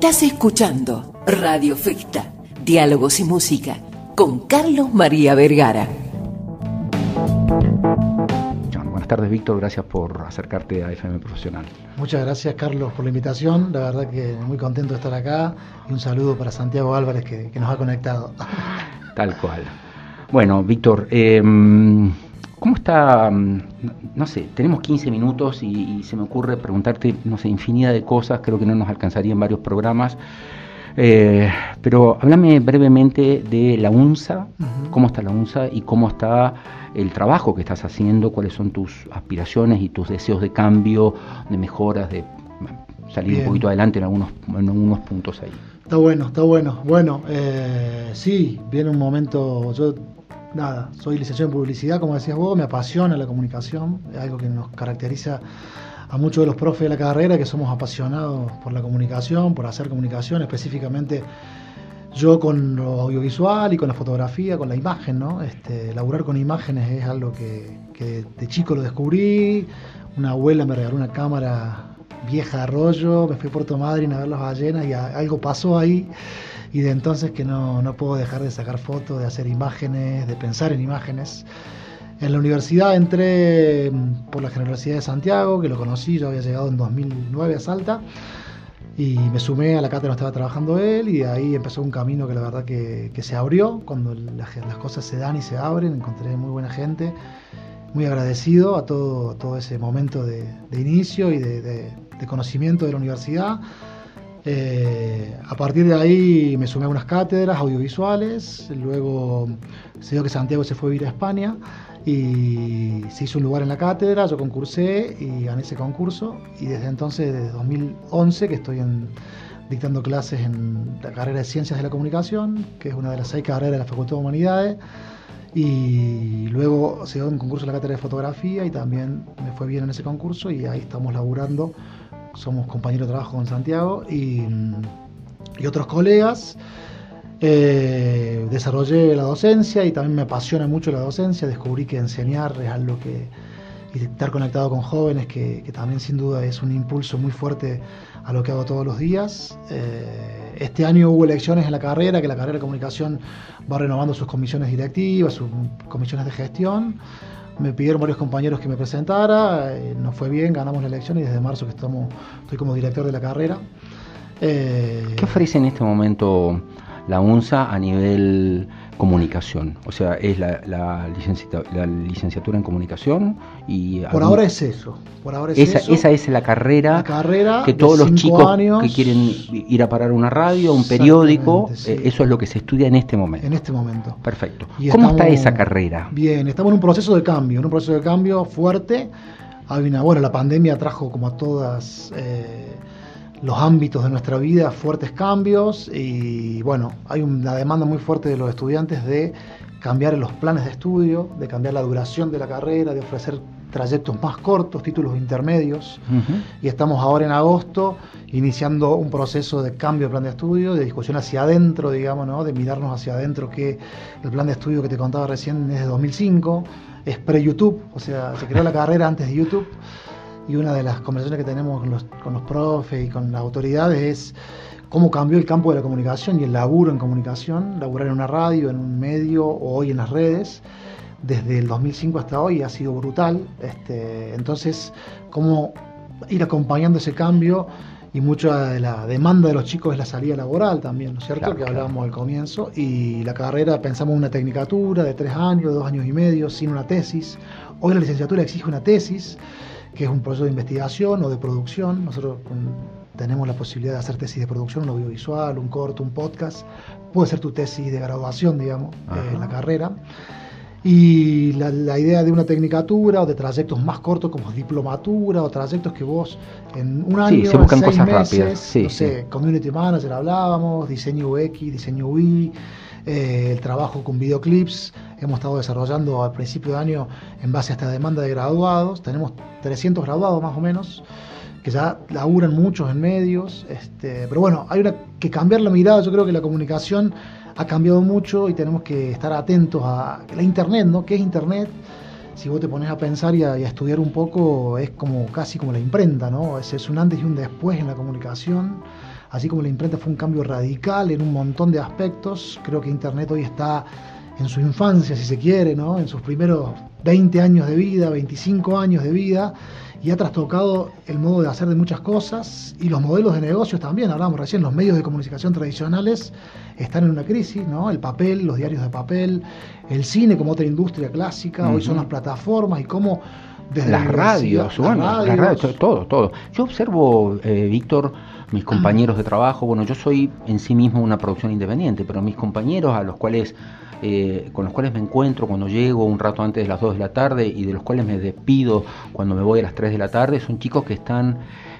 Estás escuchando Radio Festa, Diálogos y Música, con Carlos María Vergara. Buenas tardes, Víctor. Gracias por acercarte a FM Profesional. Muchas gracias, Carlos, por la invitación. La verdad que muy contento de estar acá. Y un saludo para Santiago Álvarez, que, nos ha conectado. Tal cual. Bueno, Víctor, em, ¿cómo está? Mm, no sé, tenemos 15 minutos y, se me ocurre preguntarte, no sé, infinidad de cosas, creo que no nos alcanzaría en varios programas. Eh, pero háblame brevemente de la UNSA, cómo está la UNSA y cómo está el trabajo que estás haciendo, cuáles son tus aspiraciones y tus deseos de cambio, de mejoras, de salir un poquito adelante en algunos, en algunos puntos ahí. Está bueno, está bueno. Bueno, eh, sí, viene un momento, yo nada, soy licenciado en publicidad, como decías vos, me apasiona la comunicación, es algo que nos caracteriza a muchos de los profes de la carrera, que somos apasionados por la comunicación, por hacer comunicación, específicamente yo con lo audiovisual y con la fotografía, con la imagen, ¿no? Este, laburar con imágenes es algo que, de chico lo descubrí, una abuela me regaló una cámara vieja de rollo, me fui a Puerto Madryn a ver las ballenas y algo pasó ahí y de entonces que no, no puedo dejar de sacar fotos, de hacer imágenes, de pensar en imágenes. En la universidad entré mm, por la Universidad de Santiago, que lo conocí, yo había llegado en 2009 a Salta, y me sumé a la cátedra donde estaba trabajando él, y ahí empezó un camino que la verdad que, que se abrió, cuando las, las, cosas se dan y se abren, encontré muy buena gente, muy agradecido a todo, todo ese momento de, de inicio y de, de, de conocimiento de la universidad. Eh, a partir de ahí me sumé a unas cátedras audiovisuales, luego se dio que Santiago se fue a vivir a España y se hizo un lugar en la cátedra, yo concursé y gané ese concurso y desde entonces, desde 2011, que estoy dictando clases en la carrera de Ciencias de la Comunicación, que es una de las seis carreras de la Facultad de Humanidades, y luego se dio un concurso en la cátedra de fotografía y también me fue bien en ese concurso y ahí estamos laburando somos compañeros de trabajo con Santiago y, otros colegas. Eh, desarrollé la docencia y también me apasiona mucho la docencia. Descubrí que enseñar es algo que. y estar conectado con jóvenes, que, también sin duda es un impulso muy fuerte a lo que hago todos los días. Eh, este año hubo elecciones en la carrera, que la carrera de comunicación va renovando sus comisiones directivas, sus comisiones de gestión me pidieron varios compañeros que me presentara, eh, nos fue bien, ganamos la elección y desde marzo que estamos, estoy como director de la carrera. ¿Qué ofrece en este momento la UNSA a nivel comunicación? O sea, es la, la, licenciatura en comunicación y... Por ahora es eso. Por ahora es esa, eso. esa es la carrera, que todos los chicos que quieren ir a parar una radio, un periódico, eh, eso es lo que se estudia en este momento. En este momento. Perfecto. ¿Cómo está esa carrera? Bien, estamos en un proceso de cambio, en un proceso de cambio fuerte. Hay una, bueno, la pandemia trajo como a todas... Eh, los ámbitos de nuestra vida fuertes cambios y bueno, hay una demanda muy fuerte de los estudiantes de cambiar los planes de estudio, de cambiar la duración de la carrera, de ofrecer trayectos más cortos, títulos intermedios. Y estamos ahora en agosto iniciando un proceso de cambio de plan de estudio, de discusión hacia adentro, digamos, ¿no? de mirarnos hacia adentro, que el plan de estudio que te contaba recién es de 2005, es pre-YouTube, o sea, se creó la carrera antes de YouTube y una de las conversaciones que tenemos con los, con los profes y con las autoridades es cómo cambió el campo de la comunicación y el laburo en comunicación, laburar en una radio, en un medio o hoy en las redes, desde el 2005 hasta hoy ha sido brutal. Este, entonces, cómo ir acompañando ese cambio y mucha de la demanda de los chicos es la salida laboral también, ¿no es cierto? que hablábamos al comienzo. Y la carrera, pensamos en una tecnicatura de tres años, dos años y medio, sin una tesis. Hoy la licenciatura exige una tesis que es un proceso de investigación o de producción. Nosotros tenemos la posibilidad de hacer tesis de producción, un audiovisual, un corto, un podcast. Puede ser tu tesis de graduación, digamos, eh, en la carrera. Y la, idea de una tecnicatura o de trayectos más cortos como diplomatura o trayectos que vos en un año, sí, se buscan seis cosas meses, rápidas. Sí, no sé, community manager hablábamos, diseño UX, diseño UI, eh, el trabajo con videoclips. Hemos estado desarrollando al principio de año en base a esta demanda de graduados. Tenemos 300 graduados más o menos que ya laburan muchos en medios. Este, pero bueno, hay una, que cambiar la mirada. Yo creo que la comunicación ha cambiado mucho y tenemos que estar atentos a la Internet, ¿no? ¿Qué es Internet? Si vos te pones a pensar y a, estudiar un poco, es como casi como la imprenta, ¿no? Es, es un antes y un después en la comunicación así como la imprenta fue un cambio radical en un montón de aspectos, creo que Internet hoy está en su infancia, si se quiere, ¿no? en sus primeros 20 años de vida, 25 años de vida, y ha trastocado el modo de hacer de muchas cosas y los modelos de negocios también. Hablábamos recién, los medios de comunicación tradicionales están en una crisis, ¿no? El papel, los diarios de papel, el cine como otra industria clásica, hoy son las plataformas y cómo desde las radios, bueno, las radios, todo, todo. Yo observo, eh, Víctor, mis compañeros de trabajo, bueno, yo soy en sí mismo una producción independiente, pero mis compañeros a los cuales eh, con los cuales me encuentro cuando llego un rato antes de las 2 de la tarde y de los cuales me despido cuando me voy a las 3 de la tarde, son chicos que están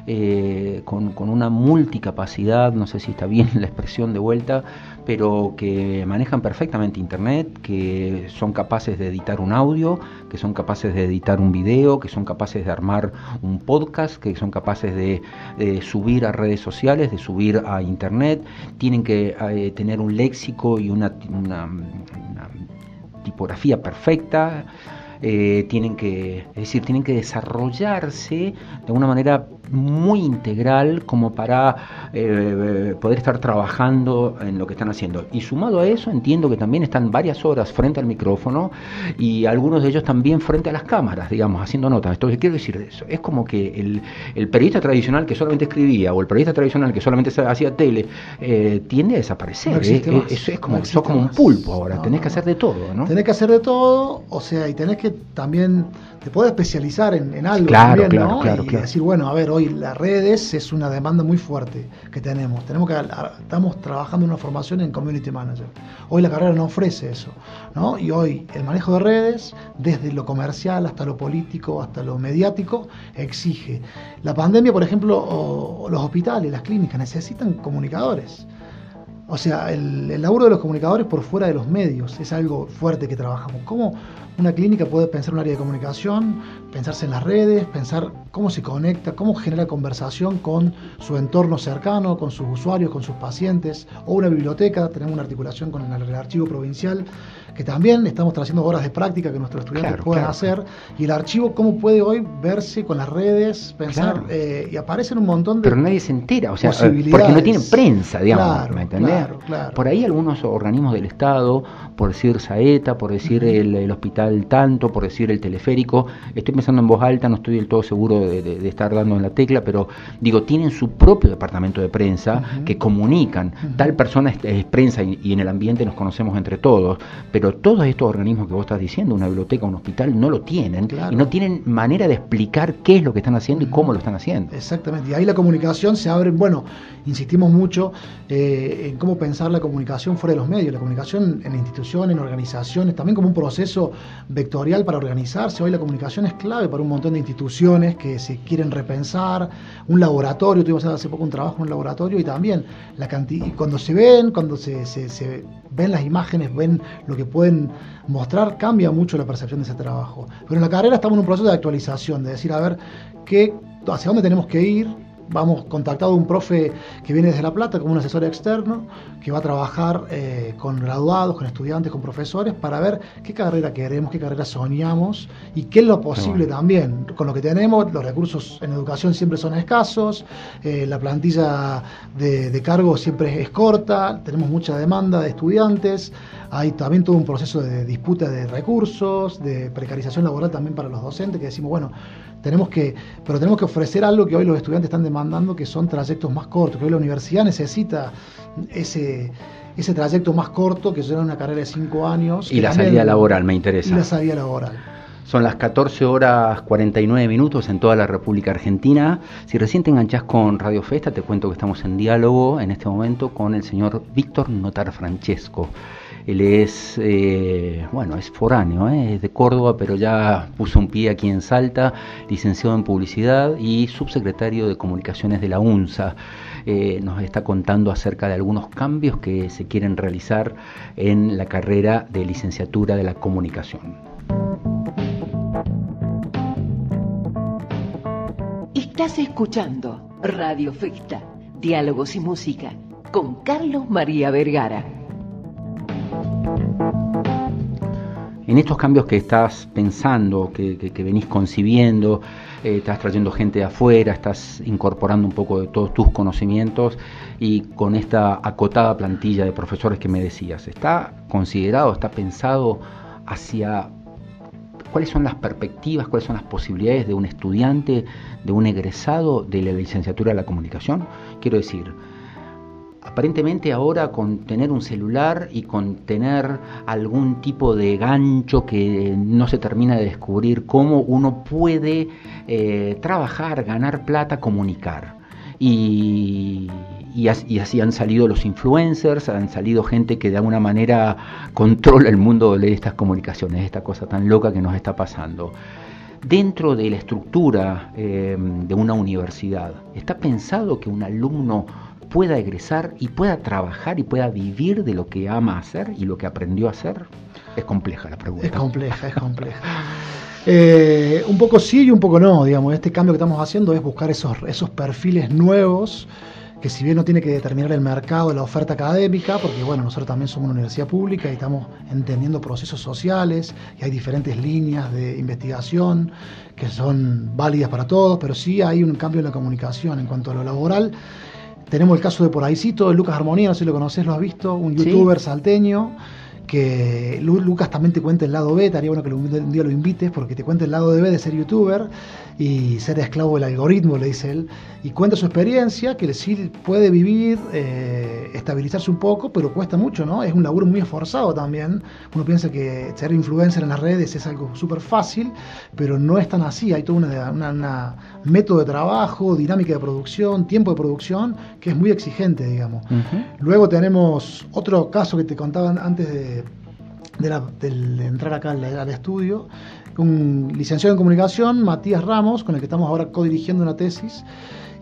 eh, con, con, una multicapacidad, no sé si está bien la expresión de vuelta, pero que manejan perfectamente Internet, que son capaces de editar un audio, que son capaces de editar un video, que son capaces de armar un podcast, que son capaces de, subir a redes sociales, de subir a Internet, tienen que eh, tener un léxico y una, una tipografía perfecta. Eh, tienen que, es decir, tienen que desarrollarse de una manera muy integral como para eh, poder estar trabajando en lo que están haciendo. Y sumado a eso, entiendo que también están varias horas frente al micrófono y algunos de ellos también frente a las cámaras, digamos, haciendo notas. Entonces, quiero decir eso? Es como que el, el periodista tradicional que solamente escribía o el periodista tradicional que solamente hacía tele eh, tiende a desaparecer. ¿eh? es, es, como, sos como un pulpo ahora, tenés que hacer de todo, ¿no? Tenés que hacer de todo, o sea, y tenés que también, te puedes especializar en, algo claro, también, claro, Claro, y decir, bueno, a ver, hoy las redes es una demanda muy fuerte que tenemos. Tenemos que estamos trabajando en una formación en community manager. Hoy la carrera no ofrece eso, ¿no? Y hoy el manejo de redes, desde lo comercial hasta lo político, hasta lo mediático, exige. La pandemia, por ejemplo, los hospitales, las clínicas necesitan comunicadores. O sea, el, el, laburo de los comunicadores por fuera de los medios es algo fuerte que trabajamos. ¿Cómo una clínica puede pensar un área de comunicación, pensarse en las redes, pensar cómo se conecta, cómo genera conversación con su entorno cercano, con sus usuarios, con sus pacientes, o una biblioteca, tenemos una articulación con el, archivo provincial, que también estamos trayendo horas de práctica que nuestros estudiantes puedan hacer, y el archivo cómo puede hoy verse con las redes, pensar, eh, y aparecen un montón de... Pero nadie se entera, o sea, porque no tienen prensa, digamos, ¿me entendés? Por ahí algunos organismos del Estado, por decir Saeta, por decir el, hospital tanto, por decir el teleférico, estoy pensando en voz alta, no estoy del todo seguro de, estar dando en la tecla, pero digo, tienen su propio departamento de prensa que comunican, tal persona es, prensa y, en el ambiente nos conocemos entre todos, pero todos estos organismos que vos estás diciendo, una biblioteca, un hospital, no lo tienen y no tienen manera de explicar qué es lo que están haciendo y cómo lo están haciendo. Exactamente, y ahí la comunicación se abre, bueno, insistimos mucho eh, en cómo pensar la comunicación fuera de los medios, la comunicación en la institución en organizaciones, también como un proceso vectorial para organizarse. Hoy la comunicación es clave para un montón de instituciones que se quieren repensar, un laboratorio, tuvimos hace poco un trabajo en un laboratorio y también la cantidad, cuando se ven, cuando se, se, ven las imágenes, ven lo que pueden mostrar, cambia mucho la percepción de ese trabajo. Pero en la carrera estamos en un proceso de actualización, de decir, a ver, qué, hacia dónde tenemos que ir, vamos contactado a un profe que viene desde La Plata como un asesor externo que va a trabajar eh, con graduados, con estudiantes, con profesores para ver qué carrera queremos, qué carrera soñamos y qué es lo posible también. Con lo que tenemos, los recursos en educación siempre son escasos, eh, la plantilla de, de cargo siempre es corta, tenemos mucha demanda de estudiantes, hay también todo un proceso de disputa de recursos, de precarización laboral también para los docentes, que decimos, bueno, tenemos que, pero tenemos que ofrecer algo que hoy los estudiantes están demandando, que son trayectos más cortos, que hoy la universidad necesita ese, ese trayecto más corto, que será una carrera de cinco años. Y la salida laboral, me interesa. Y la salida laboral. Son las 14 horas 49 minutos en toda la República Argentina. Si recién te enganchás con Radio Festa, te cuento que estamos en diálogo en este momento con el señor Víctor Notar Francesco. Él es, eh, bueno, es foráneo, ¿eh? es de Córdoba, pero ya puso un pie aquí en Salta, licenciado en publicidad y subsecretario de comunicaciones de la UNSA. Eh, nos está contando acerca de algunos cambios que se quieren realizar en la carrera de licenciatura de la comunicación. Estás escuchando Radio Festa, Diálogos y Música, con Carlos María Vergara. En estos cambios que estás pensando, que, venís concibiendo, eh, estás trayendo gente de afuera, estás incorporando un poco de todos tus conocimientos y con esta acotada plantilla de profesores que me decías, ¿está considerado, está pensado hacia cuáles son las perspectivas, cuáles son las posibilidades de un estudiante, de un egresado de la licenciatura de la comunicación? Quiero decir, aparentemente ahora con tener un celular y con tener algún tipo de gancho que no se termina de descubrir cómo uno puede eh, trabajar, ganar plata, comunicar. Y, así han salido los influencers, han salido gente que de alguna manera controla el mundo de estas comunicaciones, esta cosa tan loca que nos está pasando. Dentro de la estructura eh, de una universidad, ¿está pensado que un alumno pueda egresar y pueda trabajar y pueda vivir de lo que ama hacer y lo que aprendió a hacer? Es compleja la pregunta. Es compleja, es compleja. Eh, un poco sí y un poco no, digamos. Este cambio que estamos haciendo es buscar esos, esos perfiles nuevos que si bien no tiene que determinar el mercado, la oferta académica, porque bueno, nosotros también somos una universidad pública y estamos entendiendo procesos sociales y hay diferentes líneas de investigación que son válidas para todos, pero sí hay un cambio en la comunicación en cuanto a lo laboral tenemos el caso de por ahícito, de Lucas Armonía, no sé si lo conoces, lo has visto, un youtuber salteño que Lucas también te cuenta el lado B, estaría bueno que un día lo invites porque te cuenta el lado B de ser youtuber y ser esclavo del algoritmo, le dice él, y cuenta su experiencia, que sí puede vivir, eh, estabilizarse un poco, pero cuesta mucho, ¿no? Es un laburo muy esforzado también. Uno piensa que ser influencer en las redes es algo súper fácil, pero no es tan así. Hay todo un una, método de trabajo, dinámica de producción, tiempo de producción, que es muy exigente, digamos. Luego tenemos otro caso que te contaban antes de, de, entrar acá al estudio, un licenciado en comunicación, Matías Ramos, con el que estamos ahora co-dirigiendo una tesis.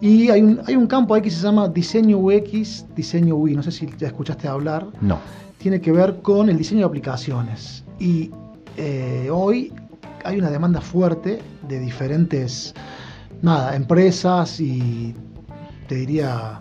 Y hay un, hay un campo ahí que se llama diseño UX, diseño UI. No sé si ya escuchaste hablar. No. Tiene que ver con el diseño de aplicaciones. Y eh, hoy hay una demanda fuerte de diferentes nada, empresas y te diría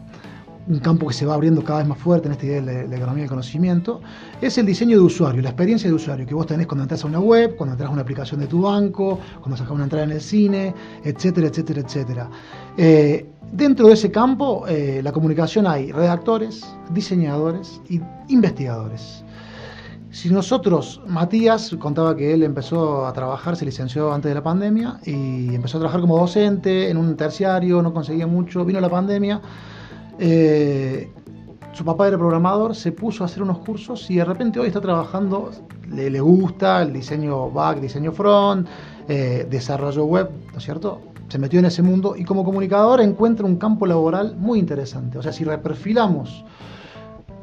un campo que se va abriendo cada vez más fuerte en esta idea de la, economía del conocimiento, es el diseño de usuario, la experiencia de usuario que vos tenés cuando entras a una web, cuando entras a una aplicación de tu banco, cuando sacas una entrada en el cine, etcétera, etcétera, etcétera. Eh, dentro de ese campo, eh, la comunicación hay redactores, diseñadores y investigadores. Si nosotros, Matías contaba que él empezó a trabajar, se licenció antes de la pandemia y empezó a trabajar como docente en un terciario, no conseguía mucho, vino la pandemia eh, su papá era programador, se puso a hacer unos cursos y de repente hoy está trabajando, le, gusta el diseño back, diseño front, eh, desarrollo web, ¿no es cierto? Se metió en ese mundo y como comunicador encuentra un campo laboral muy interesante. O sea, si reperfilamos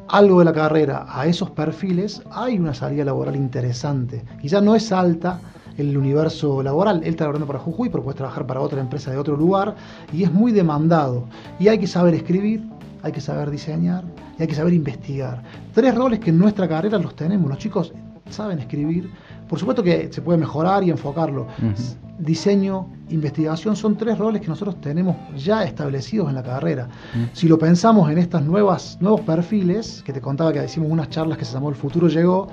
algo de la carrera a esos perfiles, hay una salida laboral interesante. Quizá no es alta, el universo laboral. Él está trabajando para Jujuy, pero puede trabajar para otra empresa de otro lugar y es muy demandado. Y hay que saber escribir, hay que saber diseñar y hay que saber investigar. Tres roles que en nuestra carrera los tenemos. Los chicos saben escribir. Por supuesto que se puede mejorar y enfocarlo. Diseño, investigación son tres roles que nosotros tenemos ya establecidos en la carrera. Si lo pensamos en estos nuevos perfiles, que te contaba que hicimos unas charlas que se llamó El futuro llegó,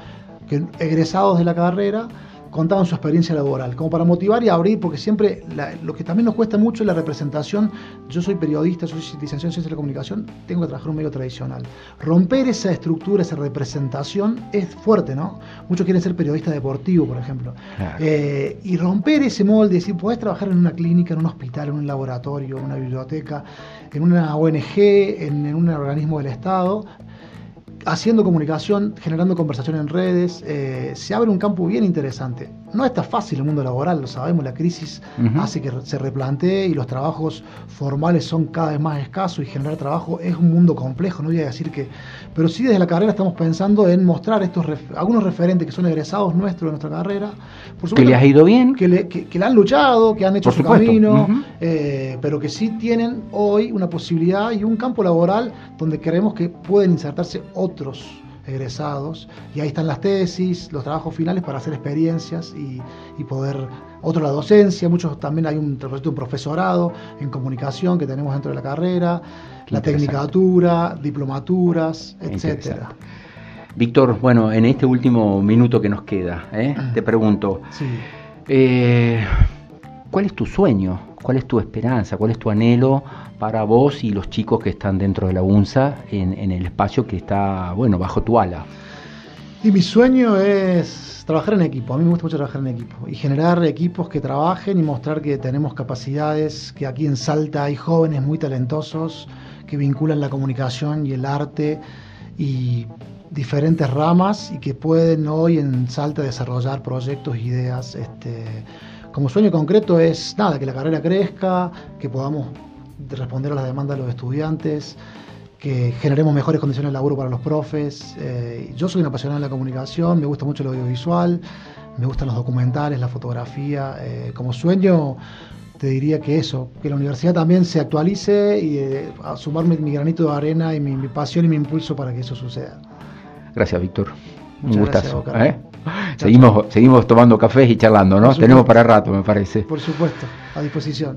que egresados de la carrera contaban su experiencia laboral, como para motivar y abrir, porque siempre lo que también nos cuesta mucho es la representación. Yo soy periodista, soy licenciado en Ciencias de la Comunicación, tengo que trabajar en un medio tradicional. Romper esa estructura, esa representación es fuerte, ¿no? Muchos quieren ser periodista deportivo, por ejemplo. Eh, y romper ese molde, decir, podés trabajar en una clínica, en un hospital, en un laboratorio, en una biblioteca, en una ONG, en un organismo del Estado, haciendo comunicación, generando conversación en redes, eh, se abre un campo bien interesante. No está fácil el mundo laboral, lo sabemos, la crisis hace que se replantee y los trabajos formales son cada vez más escasos y generar trabajo es un mundo complejo, no voy a decir que... Pero sí desde la carrera estamos pensando en mostrar estos algunos referentes que son egresados nuestros de nuestra carrera. Por que les ha ido bien. Que, le, que, han luchado, que han hecho su camino, eh, pero que sí tienen hoy una posibilidad y un campo laboral donde creemos que pueden insertarse otros egresados y ahí están las tesis, los trabajos finales para hacer experiencias y, poder, otro la docencia, muchos también hay un, un profesorado en comunicación que tenemos dentro de la carrera, la tecnicatura, diplomaturas, etcétera. Víctor, bueno, en este último minuto que nos queda, ¿eh? Te pregunto, Sí. eh, ¿cuál es tu sueño? ¿Cuál es tu esperanza? ¿Cuál es tu anhelo para vos y los chicos que están dentro de la UNSA en, el espacio que está, bueno, bajo tu ala? Y mi sueño es trabajar en equipo. A mí me gusta mucho trabajar en equipo y generar equipos que trabajen y mostrar que tenemos capacidades, que aquí en Salta hay jóvenes muy talentosos que vinculan la comunicación y el arte y diferentes ramas y que pueden hoy en Salta desarrollar proyectos, ideas. Este, como sueño concreto es nada, que la carrera crezca, que podamos responder a las demandas de los estudiantes, que generemos mejores condiciones de laburo para los profes. Eh, yo soy un apasionado de la comunicación, me gusta mucho el audiovisual, me gustan los documentales, la fotografía. Eh, como sueño, te diría que eso, que la universidad también se actualice y eh, a sumarme mi granito de arena y mi, mi pasión y mi impulso para que eso suceda. Gracias, Víctor. Un gustazo. gracias, Seguimos, seguimos tomando cafés y charlando, ¿no? Tenemos para rato, me parece. Por supuesto, a disposición.